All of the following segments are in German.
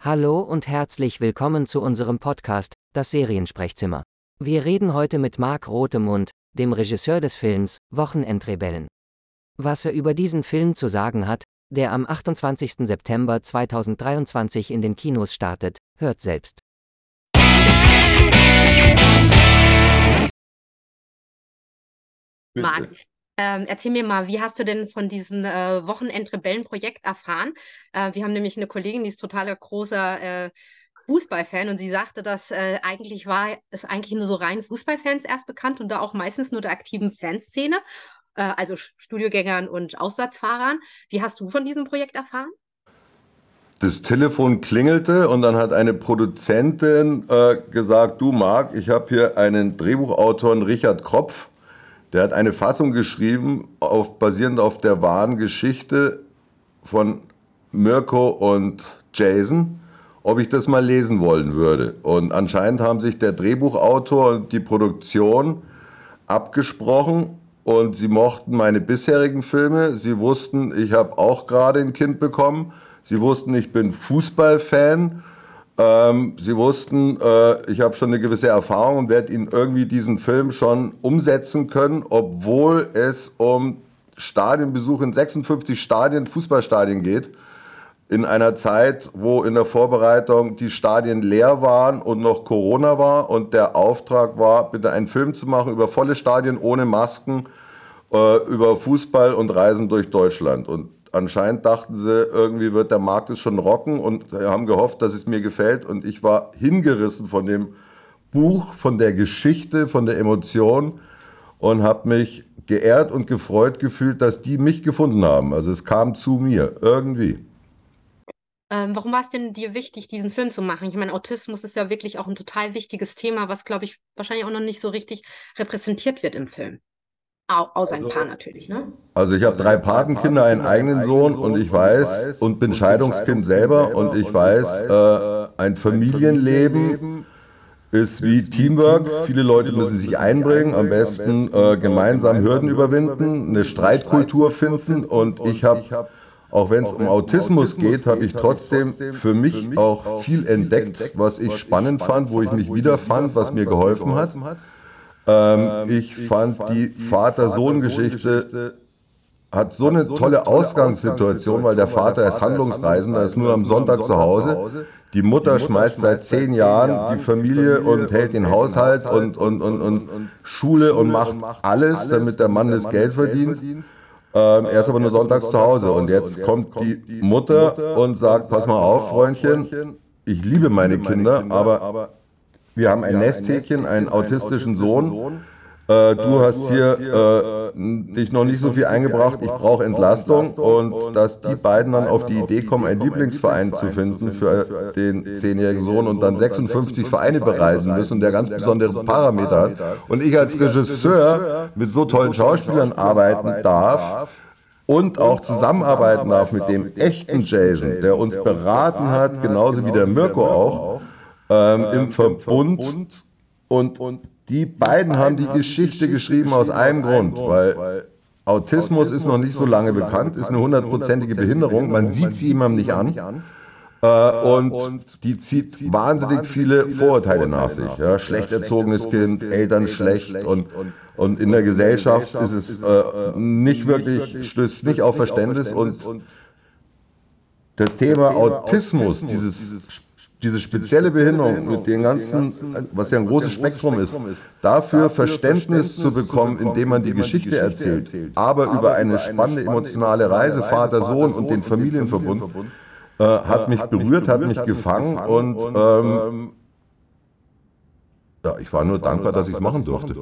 Hallo und herzlich willkommen zu unserem Podcast, das Seriensprechzimmer. Wir reden heute mit Marc Rotemund, dem Regisseur des Films Wochenendrebellen. Was er über diesen Film zu sagen hat, der am 28. September 2023 in den Kinos startet, hört selbst. Marc, ähm, erzähl mir mal, wie hast du denn von diesem äh, Wochenend-Rebellen-Projekt erfahren? Äh, wir haben nämlich eine Kollegin, die ist totaler großer äh, Fußballfan und sie sagte, dass äh, eigentlich war es eigentlich nur so rein Fußballfans erst bekannt und da auch meistens nur der aktiven Fanszene, äh, also Studiogängern und Auswärtsfahrern. Wie hast du von diesem Projekt erfahren? Das Telefon klingelte und dann hat eine Produzentin äh, gesagt, du Marc, ich habe hier einen Drehbuchautor, Richard Kropf, der hat eine Fassung geschrieben, auf, basierend auf der wahren Geschichte von Mirko und Jason, ob ich das mal lesen wollen würde. Und anscheinend haben sich der Drehbuchautor und die Produktion abgesprochen und sie mochten meine bisherigen Filme. Sie wussten, ich habe auch gerade ein Kind bekommen. Sie wussten, ich bin Fußballfan ähm, sie wussten, äh, ich habe schon eine gewisse Erfahrung und werde Ihnen irgendwie diesen Film schon umsetzen können, obwohl es um Stadionbesuch in 56 Stadien, Fußballstadien geht. In einer Zeit, wo in der Vorbereitung die Stadien leer waren und noch Corona war und der Auftrag war, bitte einen Film zu machen über volle Stadien ohne Masken, äh, über Fußball und Reisen durch Deutschland. Und anscheinend dachten sie, irgendwie wird der Markt es schon rocken und haben gehofft, dass es mir gefällt. Und ich war hingerissen von dem Buch, von der Geschichte, von der Emotion und habe mich geehrt und gefreut gefühlt, dass die mich gefunden haben. Also es kam zu mir irgendwie. Ähm, warum war es denn dir wichtig, diesen Film zu machen? Ich meine, Autismus ist ja wirklich auch ein total wichtiges Thema, was, glaube ich, wahrscheinlich auch noch nicht so richtig repräsentiert wird im Film. Außer also, ein paar natürlich, ne? Also ich habe drei Patenkinder, einen eigenen Sohn und ich weiß und bin Scheidungskind selber und ich weiß, äh, ein Familienleben ist wie Teamwork. Viele Leute müssen sich einbringen, am besten äh, gemeinsam Hürden überwinden, eine Streitkultur finden und ich habe auch wenn es um Autismus geht, habe ich trotzdem für mich auch viel entdeckt, was ich spannend fand, wo ich mich wiederfand, was mir geholfen hat. Ähm, ähm, ich fand die Vater-Sohn-Geschichte hat so eine tolle Ausgangssituation, weil der Vater ist Handlungsreisender, ist nur am Sonntag zu Hause. Die Mutter schmeißt seit zehn Jahren die Familie und hält den Haushalt und, und, und, und Schule und macht alles, damit der Mann das Geld verdient. Ähm, er ist aber nur sonntags zu Hause und jetzt kommt die Mutter und sagt, pass mal auf, Freundchen, ich liebe meine Kinder, aber wir haben ein Nesthäkchen, einen autistischen Sohn. Äh, du äh, hast hier äh, dich noch nicht so viel eingebracht, ich brauche Entlastung und dass die beiden dann auf die Idee kommen, einen Lieblingsverein zu finden für den zehnjährigen Sohn und dann 56 Vereine bereisen müssen, der ganz besondere Parameter hat. Und ich als Regisseur mit so tollen Schauspielern arbeiten darf, und auch zusammenarbeiten darf mit dem echten Jason, der uns beraten hat, genauso wie der Mirko auch, ähm, im ähm, Verbund. Verbund. Und, und die beiden haben die Geschichte geschrieben aus einem Grund, weil Autismus ist noch nicht so lange bekannt, ist eine hundertprozentige Behinderung, man sieht sie jemandem nicht an. Äh, äh, und, und die zieht wahnsinnig viele Vorurteile nach sich. Ja, schlecht erzogenes Kind, Eltern schlecht und, und in der Gesellschaft ist es äh, nicht wirklich, stößt nicht auf Verständnis und das Thema Autismus, dieses diese spezielle Behinderung mit dem ganzen, was ja ein großes Spektrum ist, dafür Verständnis zu bekommen, indem man die Geschichte erzählt, aber über eine spannende emotionale Reise, Vater, Sohn und den Familienverbund, äh, hat mich berührt, hat mich gefangen und ähm, ja, ich war nur dankbar, dass ich es machen durfte.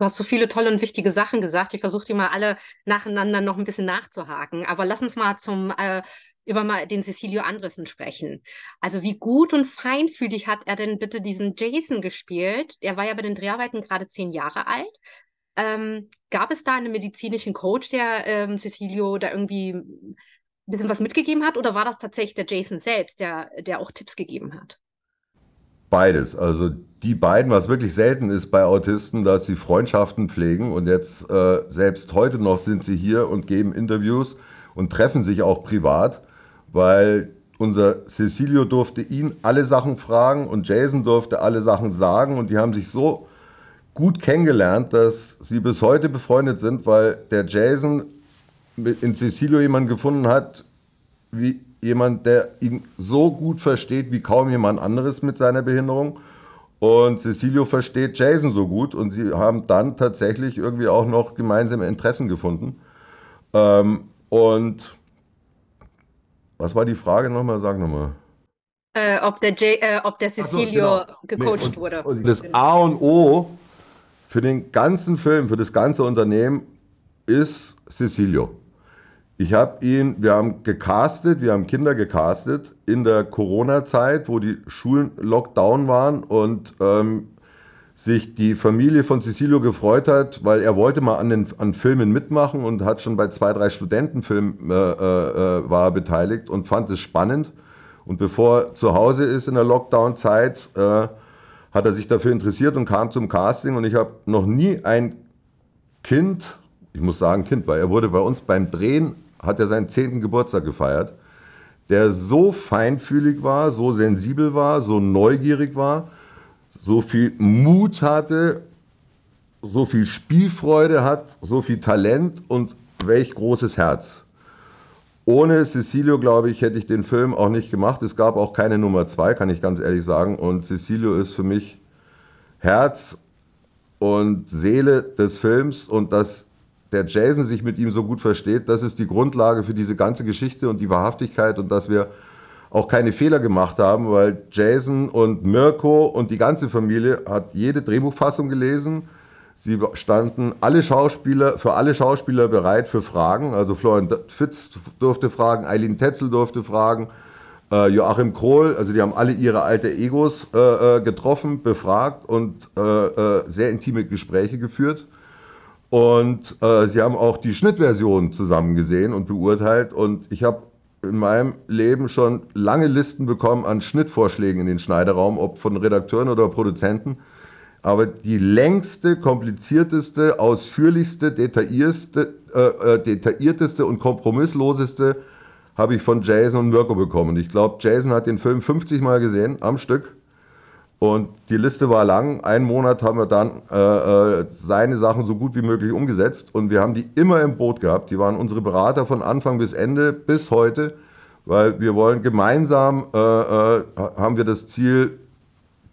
Du hast so viele tolle und wichtige Sachen gesagt. Ich versuche die mal alle nacheinander noch ein bisschen nachzuhaken. Aber lass uns mal zum äh, über mal den Cecilio Andresen sprechen. Also wie gut und feinfühlig hat er denn bitte diesen Jason gespielt? Er war ja bei den Dreharbeiten gerade zehn Jahre alt. Ähm, gab es da einen medizinischen Coach, der ähm, Cecilio da irgendwie ein bisschen was mitgegeben hat? Oder war das tatsächlich der Jason selbst, der, der auch Tipps gegeben hat? Beides. Also die beiden, was wirklich selten ist bei Autisten, dass sie Freundschaften pflegen. Und jetzt, äh, selbst heute noch, sind sie hier und geben Interviews und treffen sich auch privat weil unser Cecilio durfte ihn alle Sachen fragen und Jason durfte alle Sachen sagen und die haben sich so gut kennengelernt, dass sie bis heute befreundet sind, weil der Jason in Cecilio jemanden gefunden hat, wie jemand, der ihn so gut versteht wie kaum jemand anderes mit seiner Behinderung. Und Cecilio versteht Jason so gut und sie haben dann tatsächlich irgendwie auch noch gemeinsame Interessen gefunden. Ähm, und was war die Frage nochmal? Sag nochmal. Äh, ob, der J, äh, ob der Cecilio so, genau. gecoacht nee, und, wurde. Und das A und O für den ganzen Film, für das ganze Unternehmen ist Cecilio. Ich habe ihn, wir haben gecastet, wir haben Kinder gecastet in der Corona-Zeit, wo die Schulen Lockdown waren und ähm, sich die Familie von Cecilio gefreut hat, weil er wollte mal an, den, an Filmen mitmachen und hat schon bei zwei, drei Studentenfilmen äh, äh, war beteiligt und fand es spannend. Und bevor er zu Hause ist in der Lockdown-Zeit, äh, hat er sich dafür interessiert und kam zum Casting und ich habe noch nie ein Kind, ich muss sagen Kind, weil er wurde bei uns beim Drehen hat er seinen zehnten Geburtstag gefeiert, der so feinfühlig war, so sensibel war, so neugierig war, so viel Mut hatte, so viel Spielfreude hat, so viel Talent und welch großes Herz. Ohne Cecilio, glaube ich, hätte ich den Film auch nicht gemacht. Es gab auch keine Nummer zwei, kann ich ganz ehrlich sagen. Und Cecilio ist für mich Herz und Seele des Films und das der Jason sich mit ihm so gut versteht, das ist die Grundlage für diese ganze Geschichte und die Wahrhaftigkeit und dass wir auch keine Fehler gemacht haben, weil Jason und Mirko und die ganze Familie hat jede Drehbuchfassung gelesen. Sie standen alle Schauspieler, für alle Schauspieler bereit für Fragen. Also Florian Fitz durfte fragen, Eileen Tetzel durfte fragen, äh, Joachim Krohl, also die haben alle ihre alte Egos äh, äh getroffen, befragt und äh, äh, sehr intime Gespräche geführt. Und äh, sie haben auch die Schnittversion zusammen gesehen und beurteilt. Und ich habe in meinem Leben schon lange Listen bekommen an Schnittvorschlägen in den Schneiderraum, ob von Redakteuren oder Produzenten. Aber die längste, komplizierteste, ausführlichste, detaillierteste, äh, äh, detaillierteste und kompromissloseste habe ich von Jason und Mirko bekommen. Und ich glaube, Jason hat den Film 50 Mal gesehen am Stück. Und die Liste war lang. Einen Monat haben wir dann äh, äh, seine Sachen so gut wie möglich umgesetzt. Und wir haben die immer im Boot gehabt. Die waren unsere Berater von Anfang bis Ende, bis heute. Weil wir wollen gemeinsam, äh, äh, haben wir das Ziel,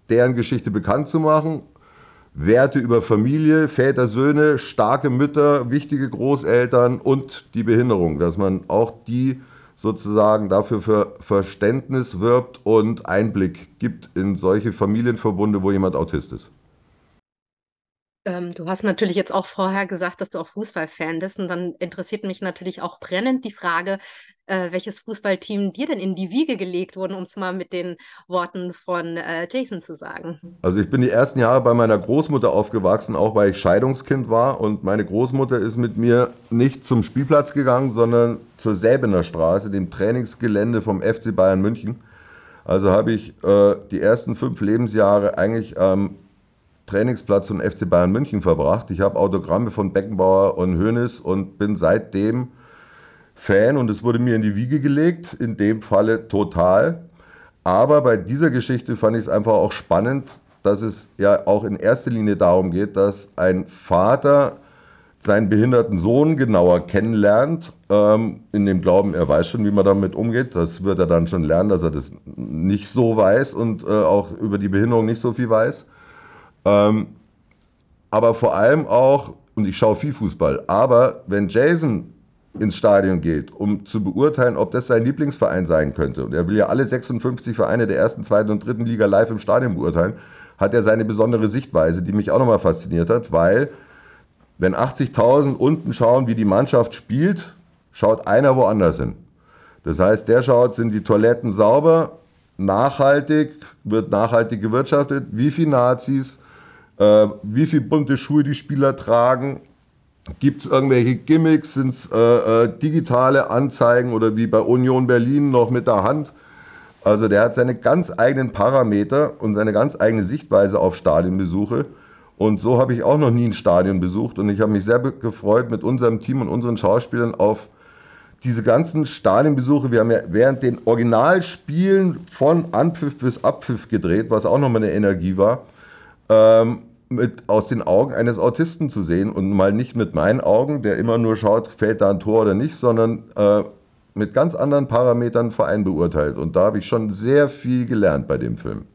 deren Geschichte bekannt zu machen. Werte über Familie, Väter, Söhne, starke Mütter, wichtige Großeltern und die Behinderung. Dass man auch die sozusagen dafür für Verständnis wirbt und Einblick gibt in solche Familienverbunde, wo jemand Autist ist. Ähm, du hast natürlich jetzt auch vorher gesagt, dass du auch Fußballfan bist. Und dann interessiert mich natürlich auch brennend die Frage, äh, welches Fußballteam dir denn in die Wiege gelegt wurde, um es mal mit den Worten von äh, Jason zu sagen. Also ich bin die ersten Jahre bei meiner Großmutter aufgewachsen, auch weil ich Scheidungskind war. Und meine Großmutter ist mit mir nicht zum Spielplatz gegangen, sondern zur Säbener Straße, dem Trainingsgelände vom FC Bayern München. Also habe ich äh, die ersten fünf Lebensjahre eigentlich am Trainingsplatz von FC Bayern München verbracht. Ich habe Autogramme von Beckenbauer und Hoeneß und bin seitdem Fan und es wurde mir in die Wiege gelegt, in dem Falle total. Aber bei dieser Geschichte fand ich es einfach auch spannend, dass es ja auch in erster Linie darum geht, dass ein Vater seinen behinderten Sohn genauer kennenlernt, ähm, in dem Glauben, er weiß schon, wie man damit umgeht. Das wird er dann schon lernen, dass er das nicht so weiß und äh, auch über die Behinderung nicht so viel weiß. Ähm, aber vor allem auch, und ich schaue viel Fußball, aber wenn Jason ins Stadion geht, um zu beurteilen, ob das sein Lieblingsverein sein könnte, und er will ja alle 56 Vereine der ersten, zweiten und dritten Liga live im Stadion beurteilen, hat er seine besondere Sichtweise, die mich auch nochmal fasziniert hat, weil wenn 80.000 unten schauen, wie die Mannschaft spielt, schaut einer woanders hin. Das heißt, der schaut, sind die Toiletten sauber, nachhaltig, wird nachhaltig gewirtschaftet, wie viele Nazis, äh, wie viele bunte Schuhe die Spieler tragen. Gibt es irgendwelche Gimmicks? Sind es äh, äh, digitale Anzeigen oder wie bei Union Berlin noch mit der Hand? Also der hat seine ganz eigenen Parameter und seine ganz eigene Sichtweise auf Stadionbesuche. Und so habe ich auch noch nie ein Stadion besucht. Und ich habe mich sehr gefreut, mit unserem Team und unseren Schauspielern auf diese ganzen Stadionbesuche, wir haben ja während den Originalspielen von Anpfiff bis Abpfiff gedreht, was auch nochmal eine Energie war, ähm, mit aus den Augen eines Autisten zu sehen und mal nicht mit meinen Augen, der immer nur schaut, fällt da ein Tor oder nicht, sondern äh, mit ganz anderen Parametern Verein beurteilt. Und da habe ich schon sehr viel gelernt bei dem Film.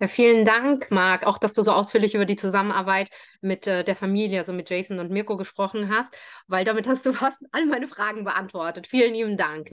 Ja, vielen Dank, Marc, auch dass du so ausführlich über die Zusammenarbeit mit äh, der Familie, also mit Jason und Mirko gesprochen hast, weil damit hast du fast all meine Fragen beantwortet. Vielen lieben Dank.